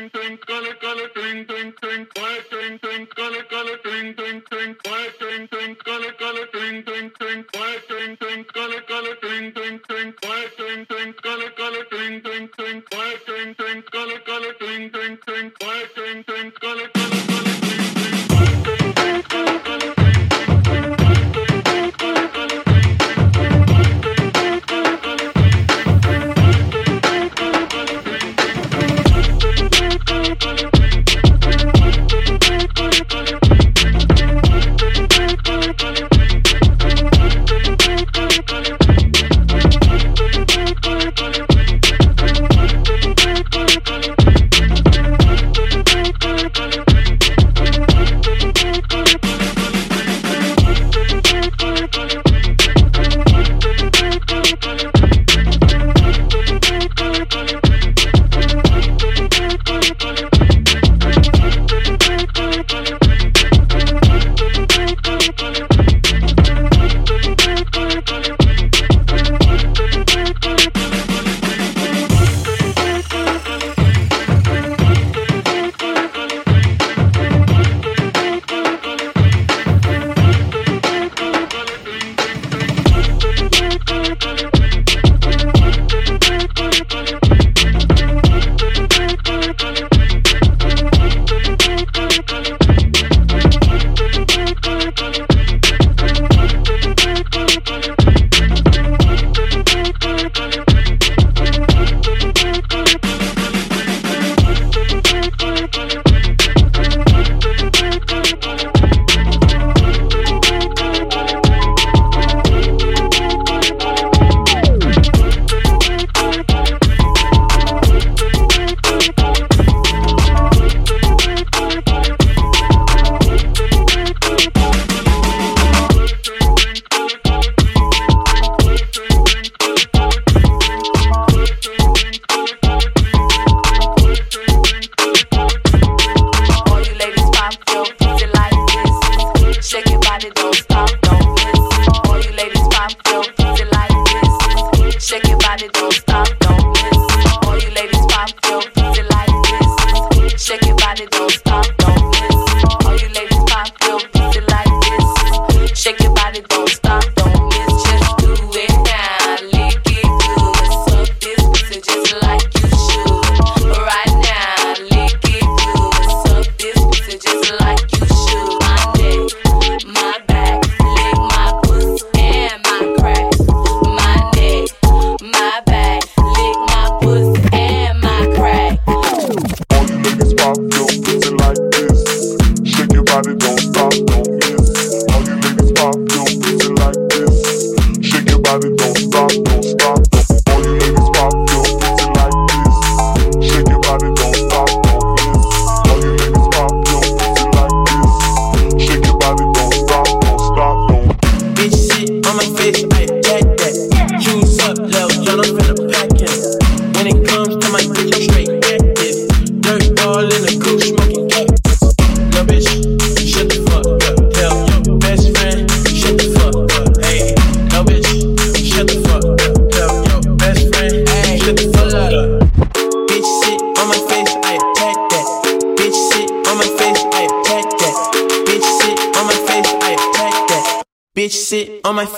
twink twink color color twink twink twink quiet twink twink color color twink twink twink quiet twink twink color color twink twink twink quiet twink twink color color twink twink twink quiet twink twink color color twink twink twink quiet twink twink color color twink twink twink quiet twink twink color color color twink twink quiet twink twink color color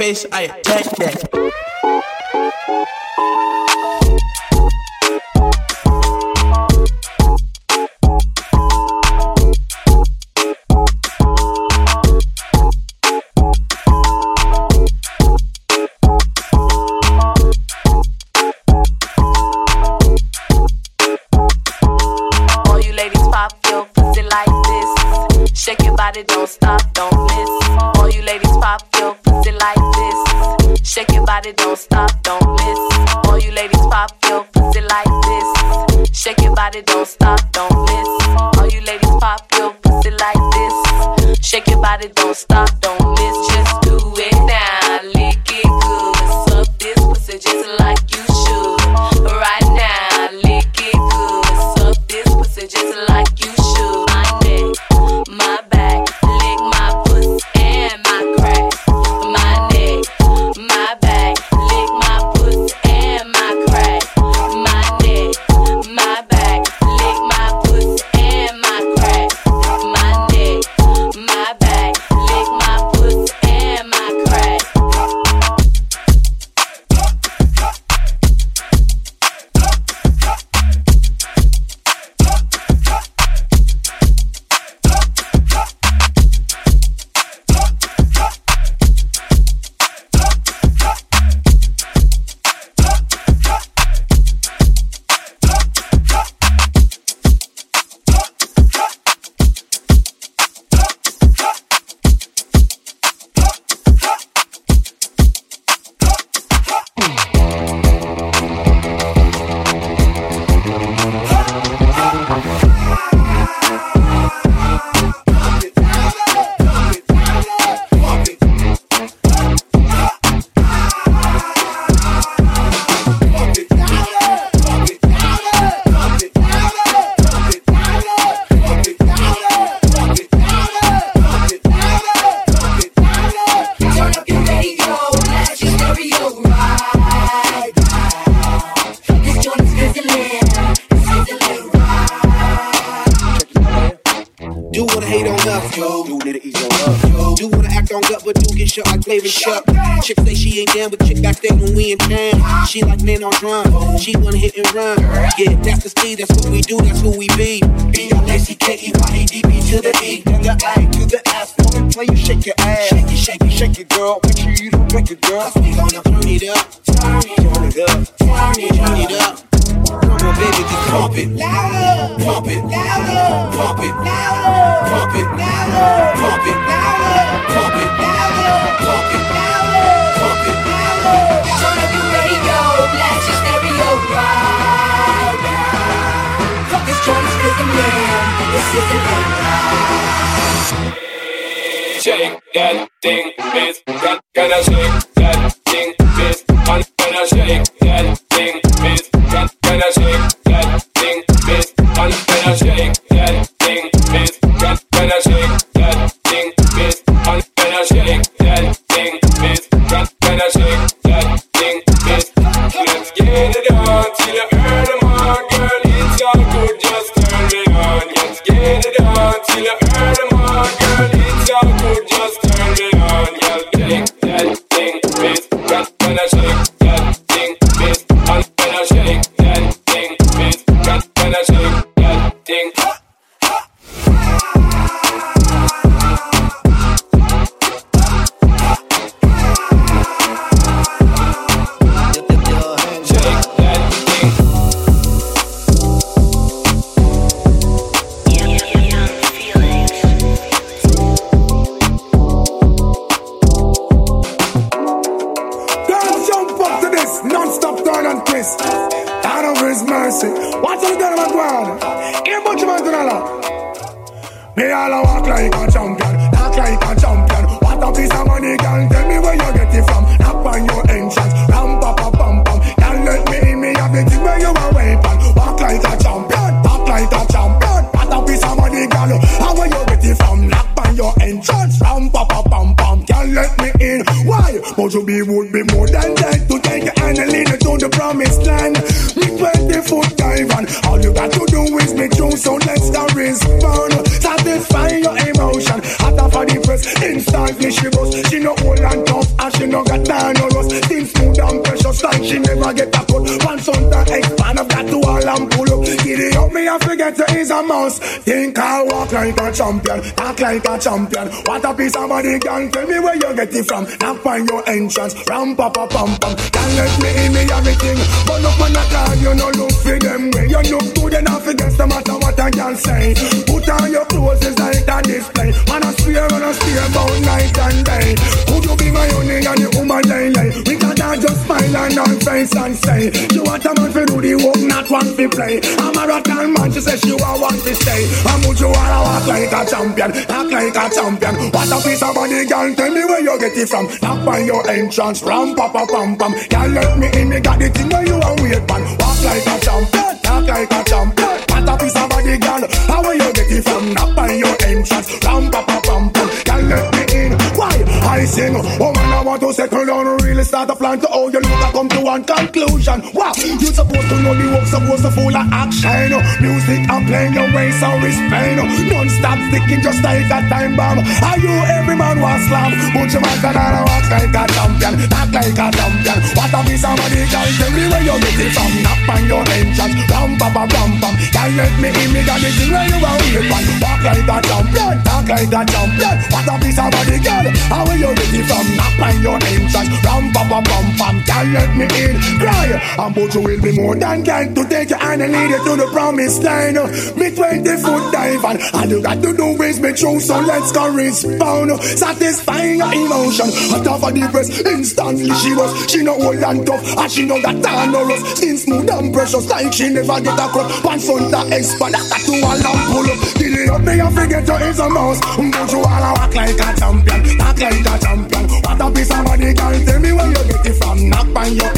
face, aye. Do wanna hate on us, yo. Do need to ease on us, yo. Do wanna act on gut, but do get shut like Flavor Chuck. Chick say she ain't down, but chick backstage when we in town. She like man on drum. She wanna hit and run. Yeah, that's the speed, that's what we do, that's who we be. B-L-A-C-K-E-Y-A-D-B to the E. Then the A to the S. Woman, play you shake your ass. Shake it, shake it, shake it, girl. Make sure you don't break it, girl. We gonna turn it up. Turn it up. Turn it, up, turn it up. On, baby, just pump it louder, pump it louder, pump it louder, pump it louder, pump it louder, pump it louder, pump it louder, pump it louder. Turn up your radio, blast your stereo right now. Fuck this joint, spit the man. This is the end. Shake that thing, can I shake that thing, miss? Can, can I shake that thing, Can champion. What a piece of body can tell me where you get it from. Knock on your entrance, ram pa pa pam pam. Can't let me in me everything. But up on the card, you no look for them. When you look good enough, it doesn't matter what I can say. Put on your clothes, it's like a display. I swear, I swear about night and day. Could you be my honey and the woman lay lay? We can not just smile and on face and say, you want a man to do the work, not one to play. I'm a and man, she says she want one to stay. I'm would you wanna walk like a champion, act like a champion. What a piece of body, girl, tell me where you get it from. Knock on your entrance, ram pa pa pam pam. Girl, let me in, me got the thing where you are wait man. Walk like a champion, talk like a champion. What a piece of body, girl, how where you get it from? Knock on your entrance, ram pa pa pam pam. Girl, let me in. Why? I sing, oh I want to settle down, really start a plan to how you look, I come to one conclusion. Wow, you supposed to know the work, supposed to full of action. Music and playing your way, so respect. Non-stop sticking just like a time bomb. Are you every man was slam? But you man can all walk like a champion, talk like a champion. What a piece of money, girl, tell me where you get it from. Knock on your entrance, ram pa pa ram pam. Can't let me in, me got thing where you are wait man. Walk like a champion, talk like a champion. What a piece of money, girl, how will you get it from? Knock on your entrance, ram pa pa pam pam. Can't let me in, cry. And but you will be more than kind to take your hand and lead you to the promised land. Me 20 foot dive and all you got to do is make true, so let's go respond. Satisfying your emotion. Hot off of the breast, instantly she was. She no old and tough, and she no got time no rust. Skin smooth and precious, like she never get a cut. Pants on the expand, that to a lamp pull up. Delay up, me I forget you is a mouse. But you all walk like a champion, talk like a champion. What a piece of body, girl, tell me where you get it from. Knock on your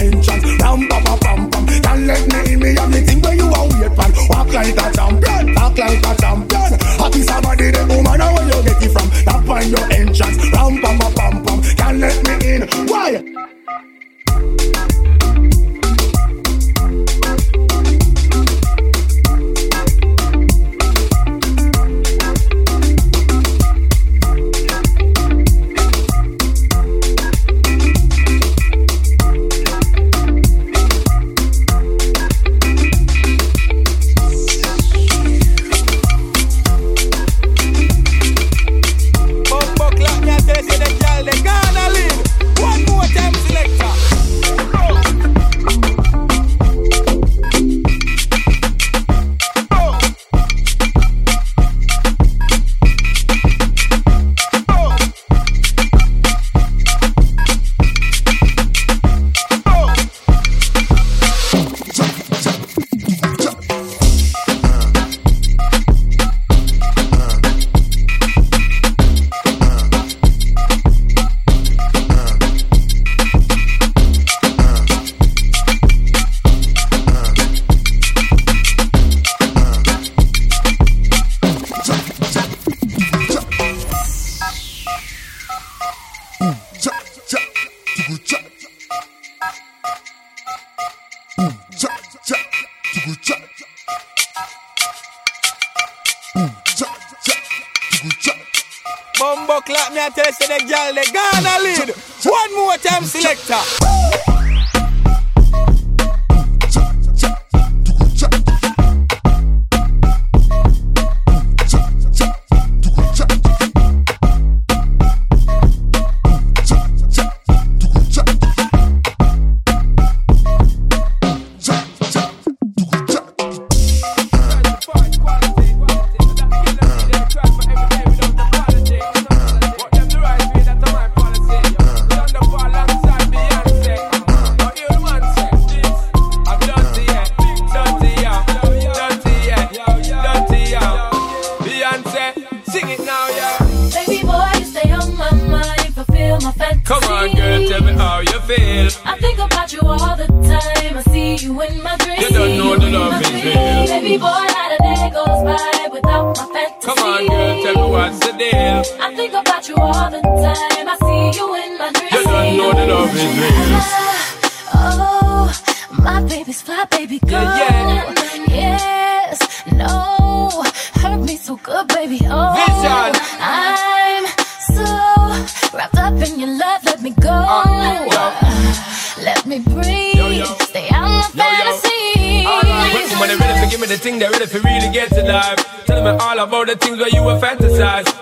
Bumbo clap me a taste the girl, they gonna lead. One more time, selector.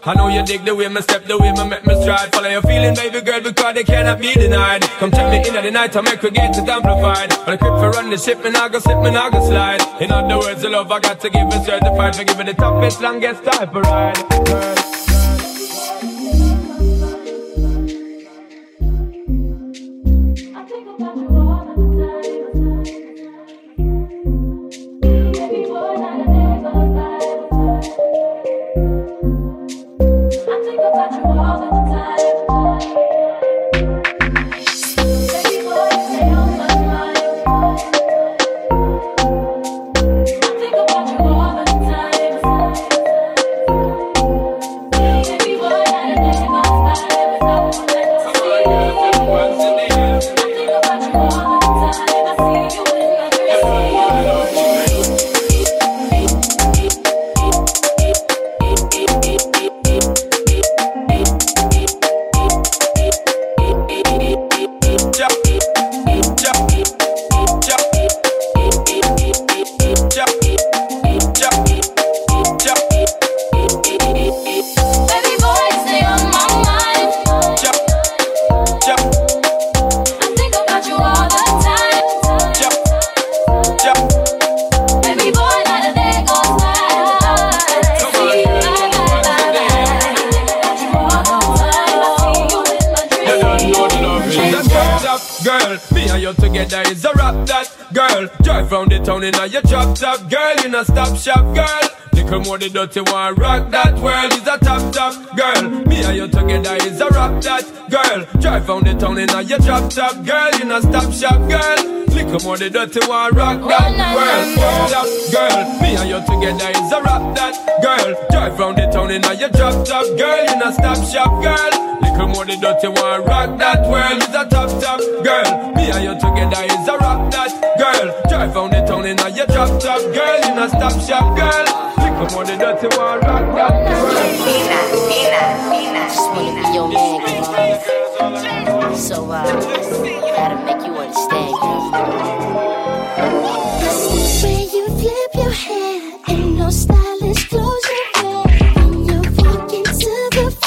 I know you dig the way me step, the way me make me stride. Follow your feeling, baby girl, because they cannot be denied. Come tell me in the night, I make get it amplified. But I quit for run the ship, and I go slip, and I go slide. In other words, the love I got to give is certified for giving the toughest, longest type of ride. Girl. The dirty one rock that world is a top top girl. Me and you together is a rock that girl. Drive round the town in a your drop top girl. You know stop shop girl. Little more the dirty one rock oh, that world. Top girl. Me and you together is a rock that girl. Drive round the town in a your drop top girl. You know stop shop girl. Little more the dirty one rock that world is a top top girl. Me and you together is a rock that girl. Drive round the town in a your drop top girl. You know stop shop girl. Come on, the dirty one, rock that Nina, Nina, Nina, Just wanna be your man, girl. So, uh, gotta make you understand, girl. The way you flip your hair, ain't no stylish clothes you got me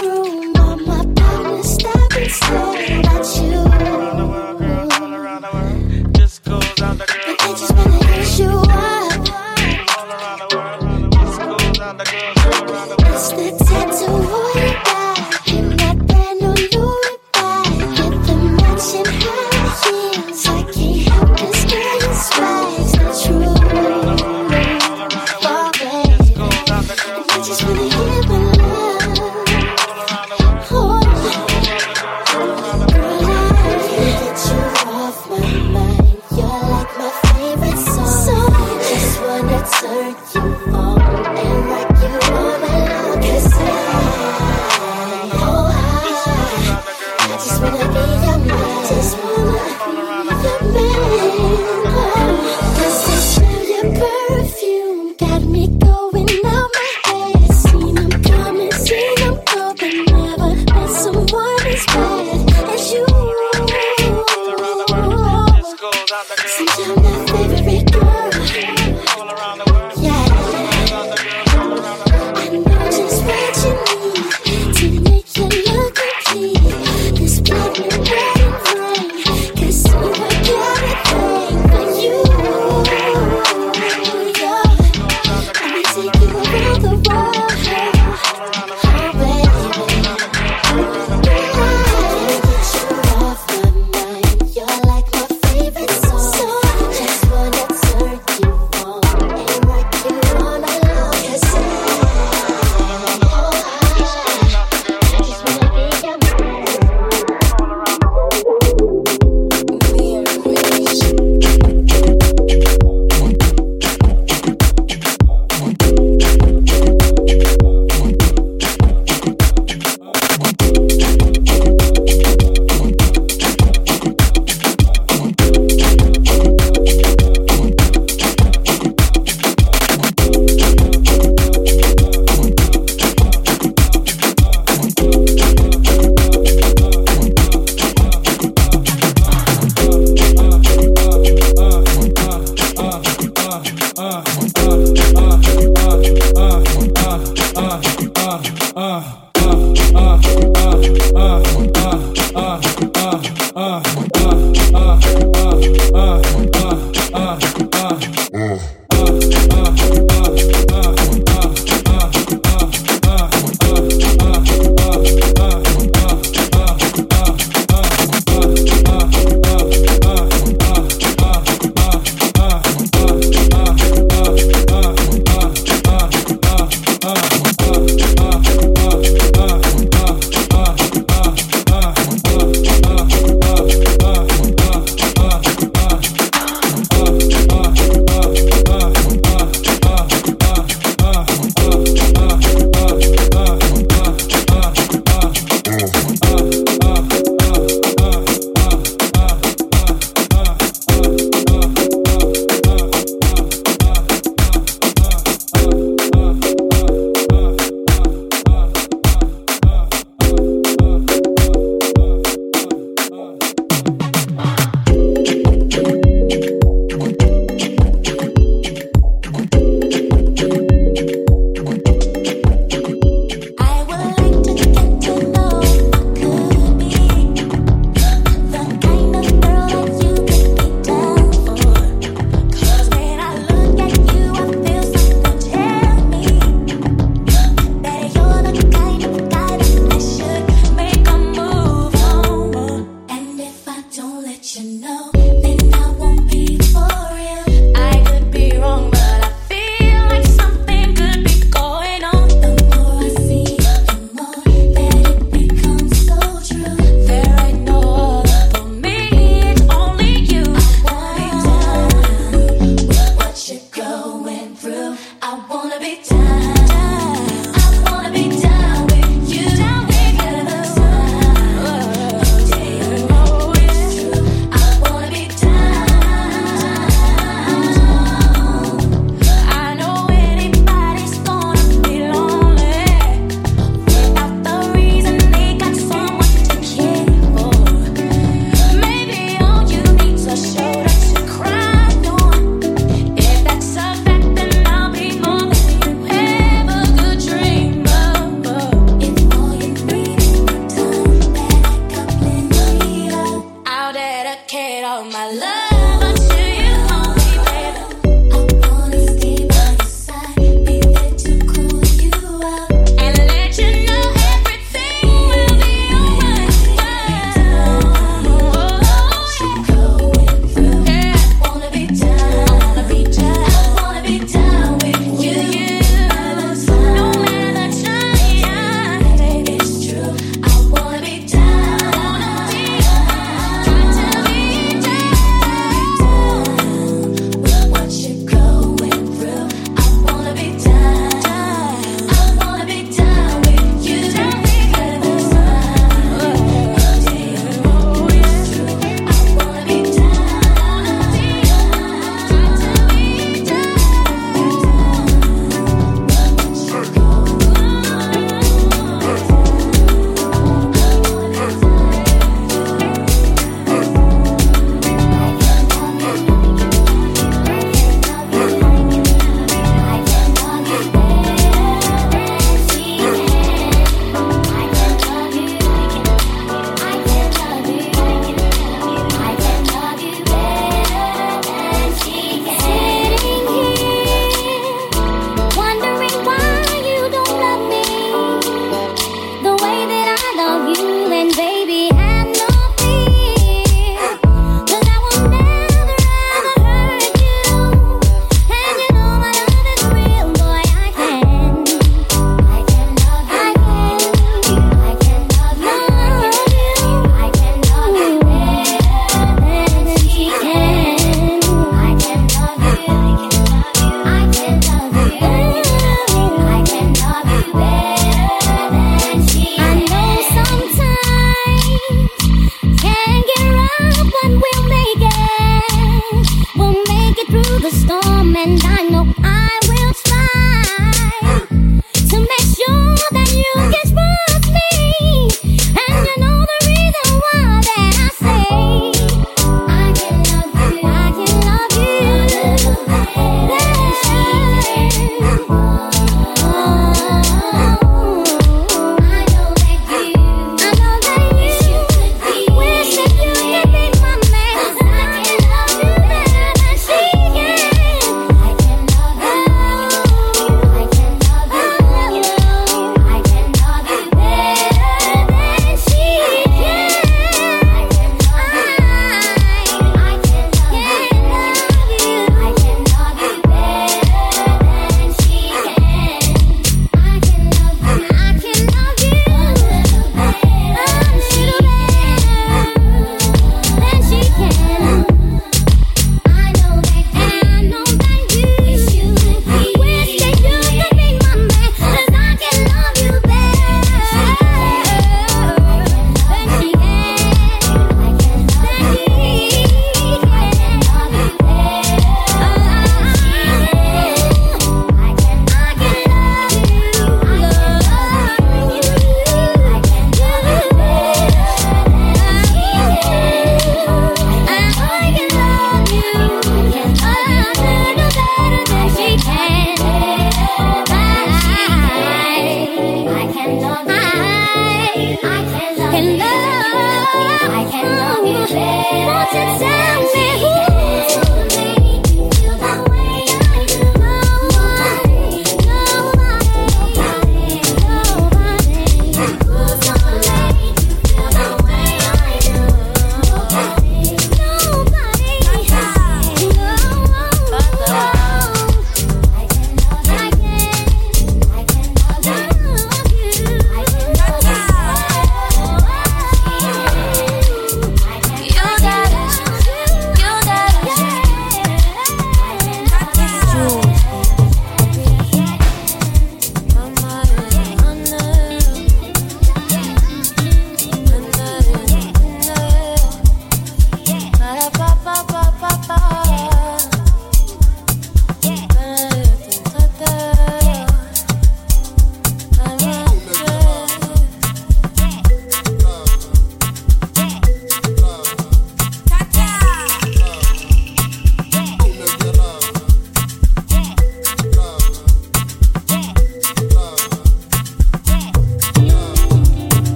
going out my partners stop and head. Seen them coming, seen them going out.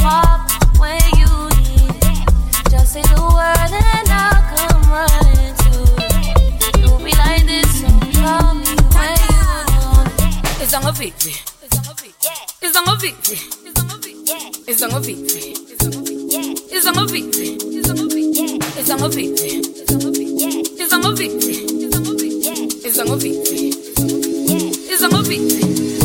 It's on to be like this. Call me when you need. It's on a victory. It's on a victory.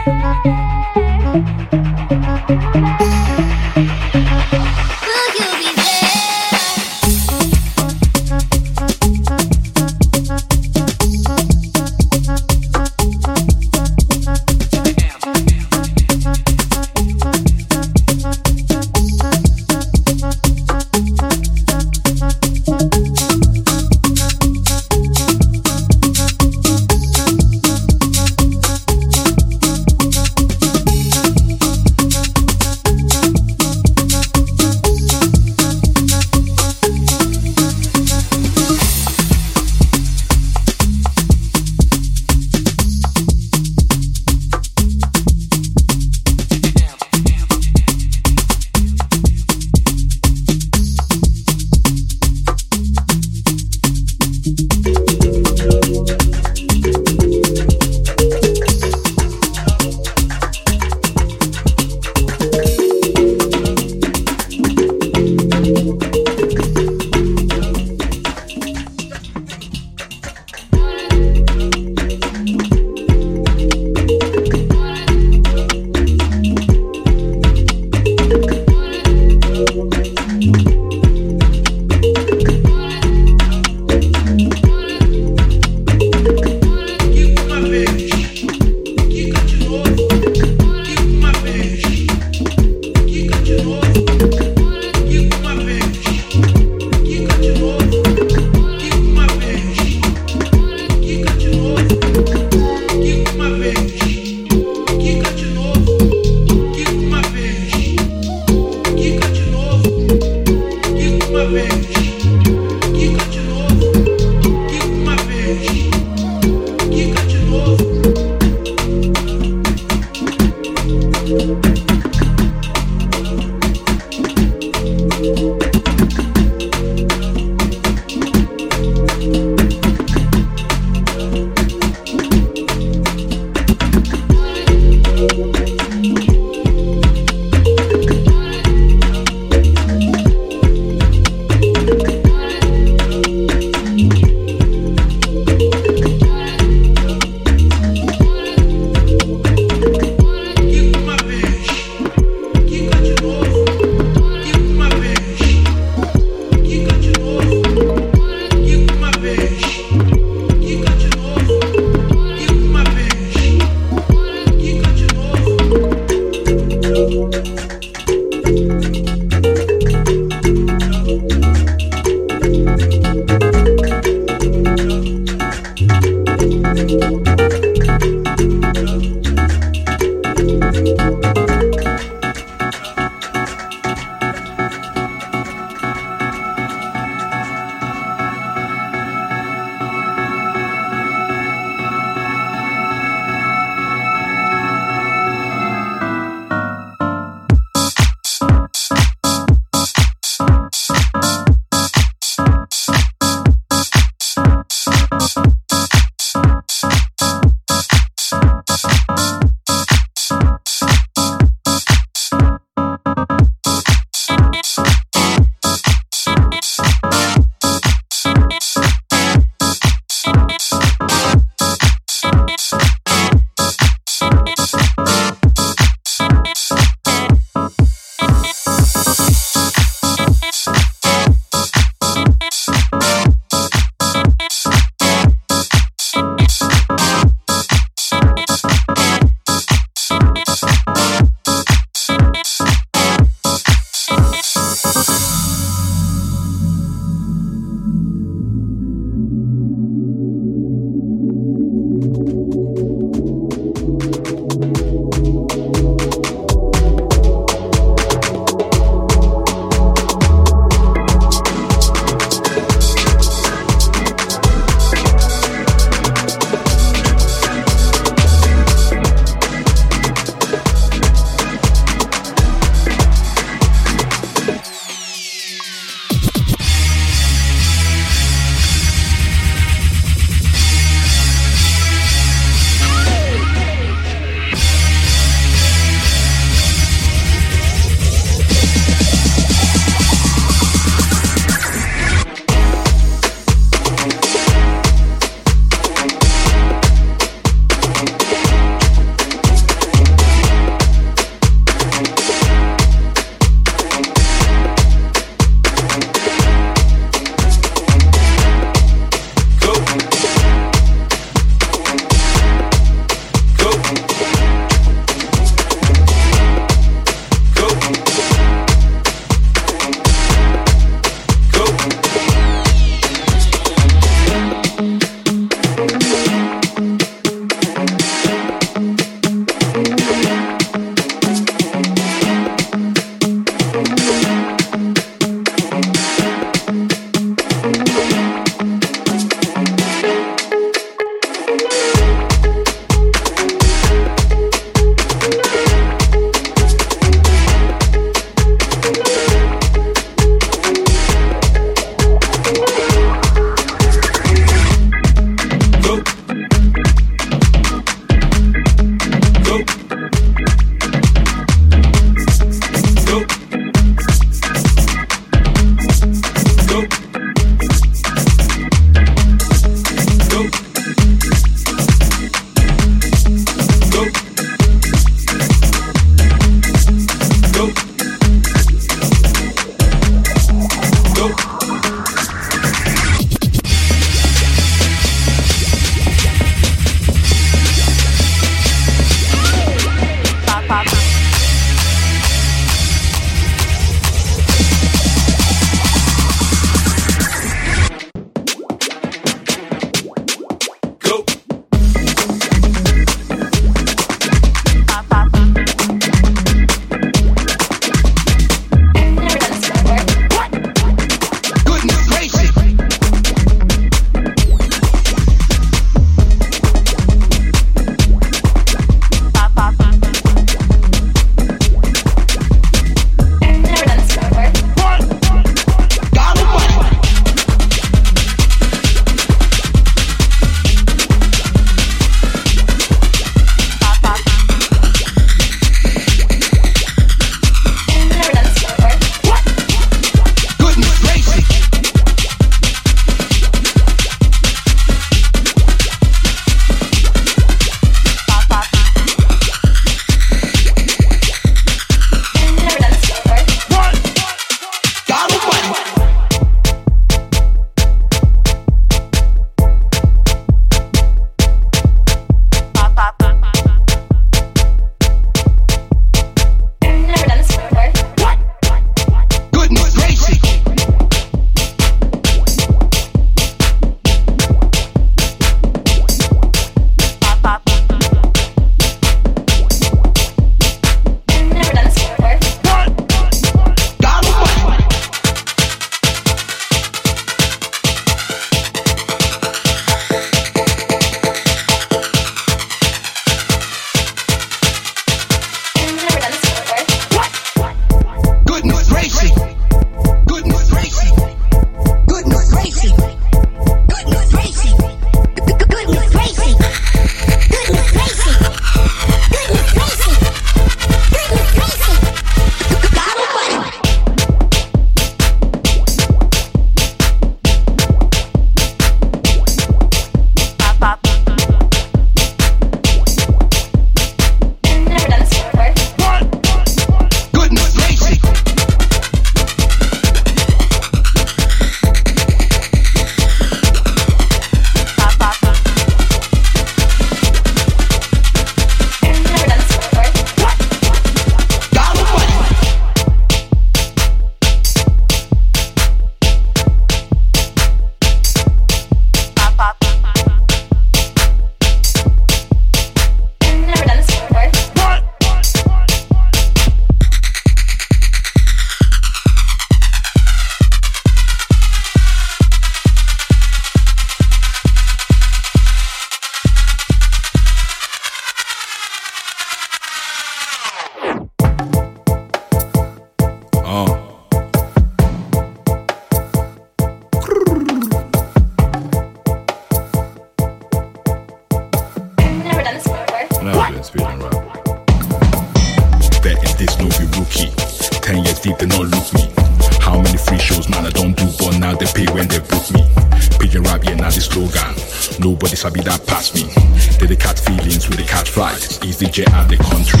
They the cat feelings with the cat flight. Easy jet out the country.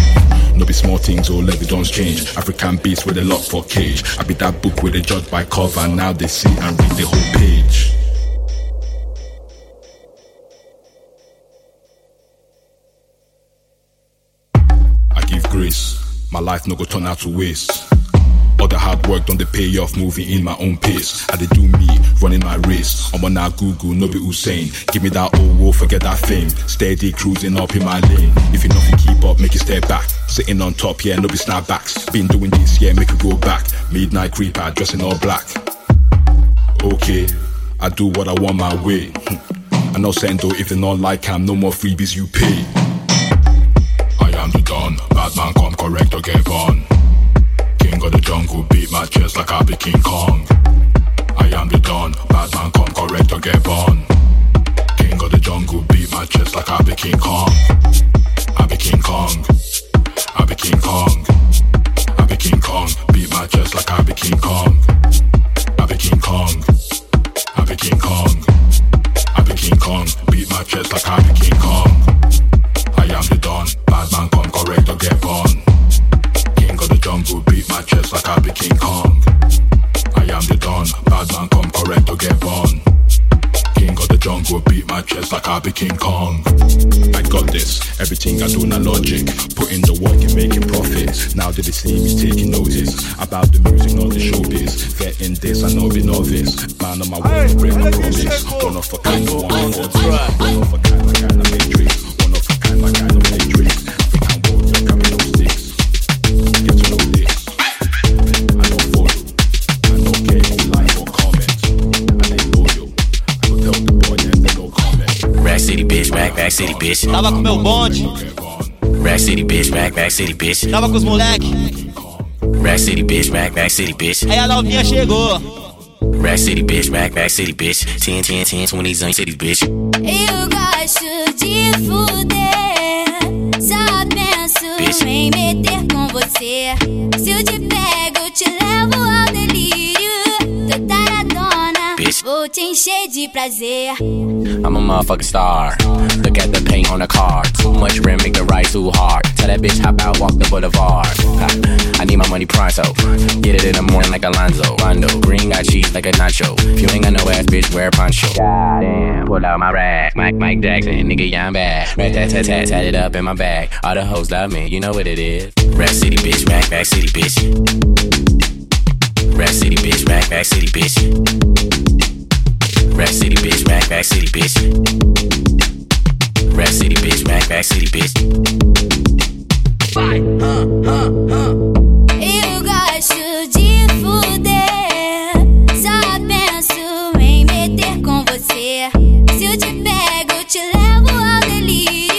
No be small things, oh, all evidence change. African beats with a lock for cage. I be that book with a judge by cover. Now they see and read the whole page. I give grace. My life no go turn out to waste. All the hard work done the payoff, moving in my own pace. I did do me, running my race. I'm on that Google, no be Hussein. Give me that old wolf, forget that fame. Steady cruising up in my lane. If you nothing keep up, make it step back. Sitting on top, yeah, no be snapbacks. Been doing this, yeah, make it go back. Midnight creeper, dressing all black. Okay, I do what I want my way. Hmm. I know saying though, if they not like I'm no more freebies you pay. I am the Don, bad man come correct or get on. King of the jungle, beat my chest like I be King Kong. I am the Don, bad man come correct or get born. King of the jungle, beat my chest like I be King Kong. I be King Kong. I be King Kong. I be King Kong, beat my chest like I be King Kong. I be King Kong. I be King Kong. I be King Kong, beat my chest like I be King Kong. I am the Don, bad man come correct or get born. King of the jungle, beat my chest like I be King Kong. I am the Don, bad man come correct or get born. King of the jungle, beat my chest like I be King Kong. I got this, everything I do na logic. Put in the work and making profit. Now that they see me taking notice about the music, not the showbiz. Vet in this, I know be novice. Man on my way, break my promise. One of a kind, one of a kind, one of a kind, like kind of matrix. One of a kind, like kind of matrix. African City, bitch. Tava com meu bonde, Rack City, bitch, rack, rack City, bitch. tava com os moleque. Rack City, bitch, rack, rack City, bitch. Aí a novinha chegou. Rack City, bitch, rack, rack City, bitch. 10, 10, 10, 20 anos, City, bitch. Eu gosto de fuder. Só penso em meter com você. Se eu te de prazer. I'm a motherfucking star. Look at the paint on the car. Too much rim, make the ride too hard. Tell that bitch hop out, walk the boulevard. Ha, I need my money pronto. Get it in the morning like Alonzo. Rondo, green got cheese like a nacho. If you ain't got no ass, bitch, wear a poncho. Goddamn, pull out my rag. Mike, Mike Jackson, nigga, yeah, I'm back. Rat tat tat tat, tat it up in my bag. All the hoes love me, you know what it is. Rack City, bitch, rack, rack City, bitch. Rack City, bitch, rack, rack City, bitch. Rack City, bitch, rack, rack City, bitch. Rack City, bitch, rack, rack City, bitch. Eu gosto de fuder. Só penso em meter com você. Se eu te pego, te levo ao delírio.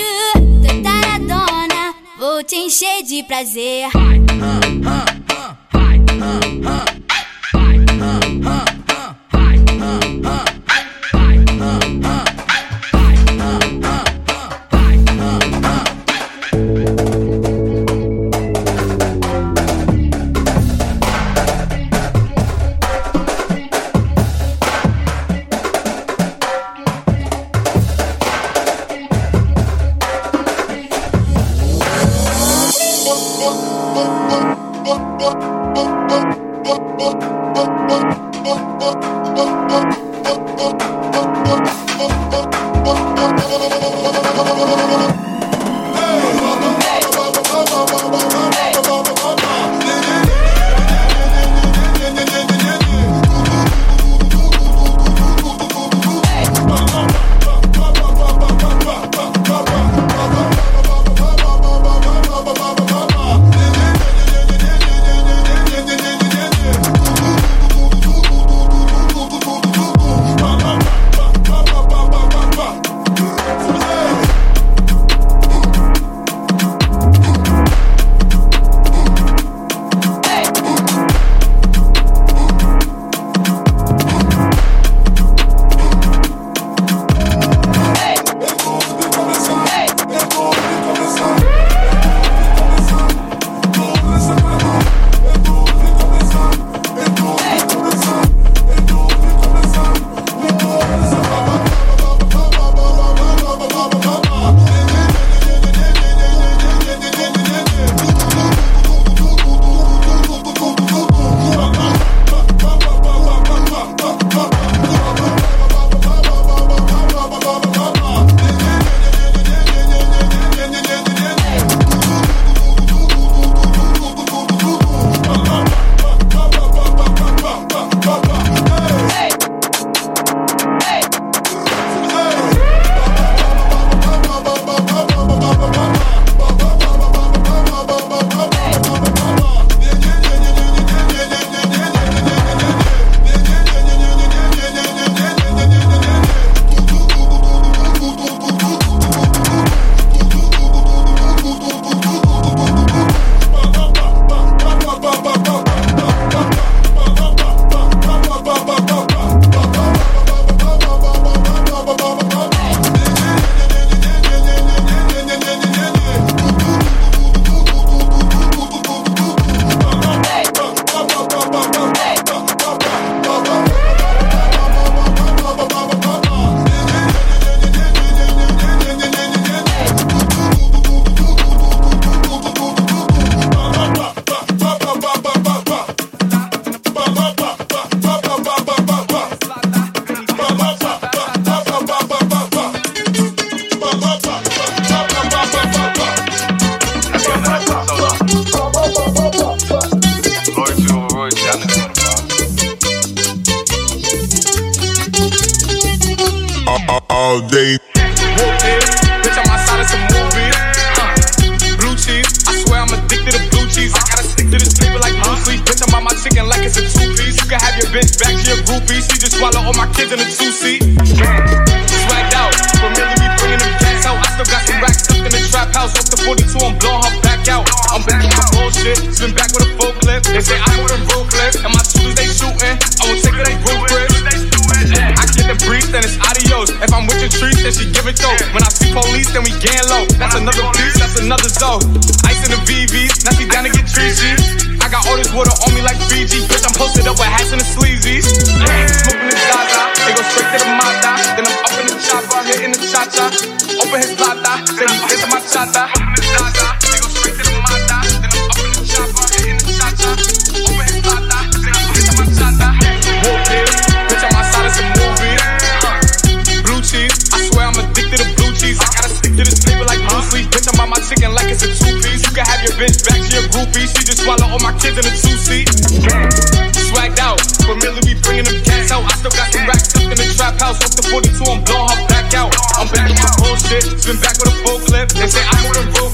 Tô taradona, vou te encher de prazer. feet. free. She just swallow all my kids in a two seat. Swagged out, but familiar, we bringing them cats out. I still got some racks stuck in the trap house. Up the 42, I'm blowing her back out. I'm back with the bullshit, spin back with a full clip. They say I'm go to road